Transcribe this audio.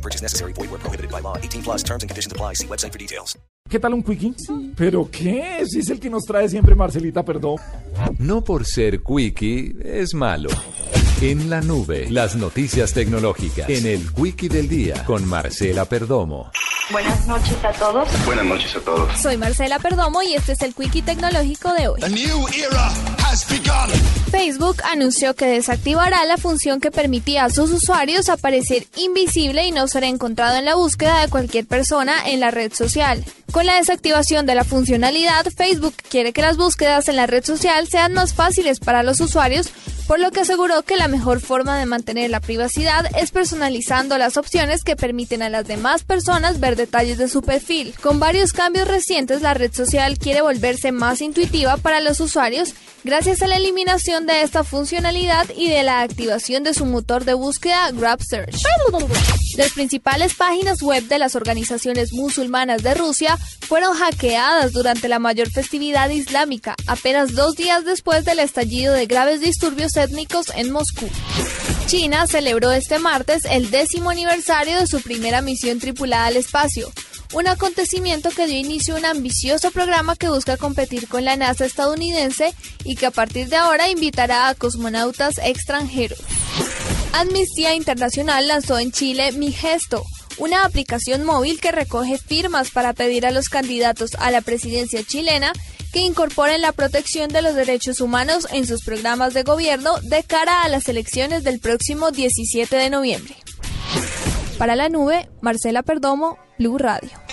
No purchase necessary. Void where prohibited by law. 18 plus terms and conditions apply. See website for details. ¿Qué tal un quickie? ¿Pero qué? Si es el que nos trae siempre Marcelita, perdón. No por ser quickie es malo. En la nube, las noticias tecnológicas. En el quickie del día con Marcela Perdomo. Buenas noches a todos. Buenas noches a todos. Soy Marcela Perdomo y este es el Quickie Tecnológico de hoy. Facebook anunció que desactivará la función que permitía a sus usuarios aparecer invisible y no ser encontrado en la búsqueda de cualquier persona en la red social. Con la desactivación de la funcionalidad, Facebook quiere que las búsquedas en la red social sean más fáciles para los usuarios por lo que aseguró que la mejor forma de mantener la privacidad es personalizando las opciones que permiten a las demás personas ver detalles de su perfil. Con varios cambios recientes, la red social quiere volverse más intuitiva para los usuarios gracias a la eliminación de esta funcionalidad y de la activación de su motor de búsqueda Grab Search. Las principales páginas web de las organizaciones musulmanas de Rusia fueron hackeadas durante la mayor festividad islámica, apenas dos días después del estallido de graves disturbios étnicos en Moscú. China celebró este martes el décimo aniversario de su primera misión tripulada al espacio, un acontecimiento que dio inicio a un ambicioso programa que busca competir con la NASA estadounidense y que a partir de ahora invitará a cosmonautas extranjeros. Amnistía Internacional lanzó en Chile Mi Gesto, una aplicación móvil que recoge firmas para pedir a los candidatos a la presidencia chilena que incorporen la protección de los derechos humanos en sus programas de gobierno de cara a las elecciones del próximo 17 de noviembre. Para la nube, Marcela Perdomo, Blue Radio.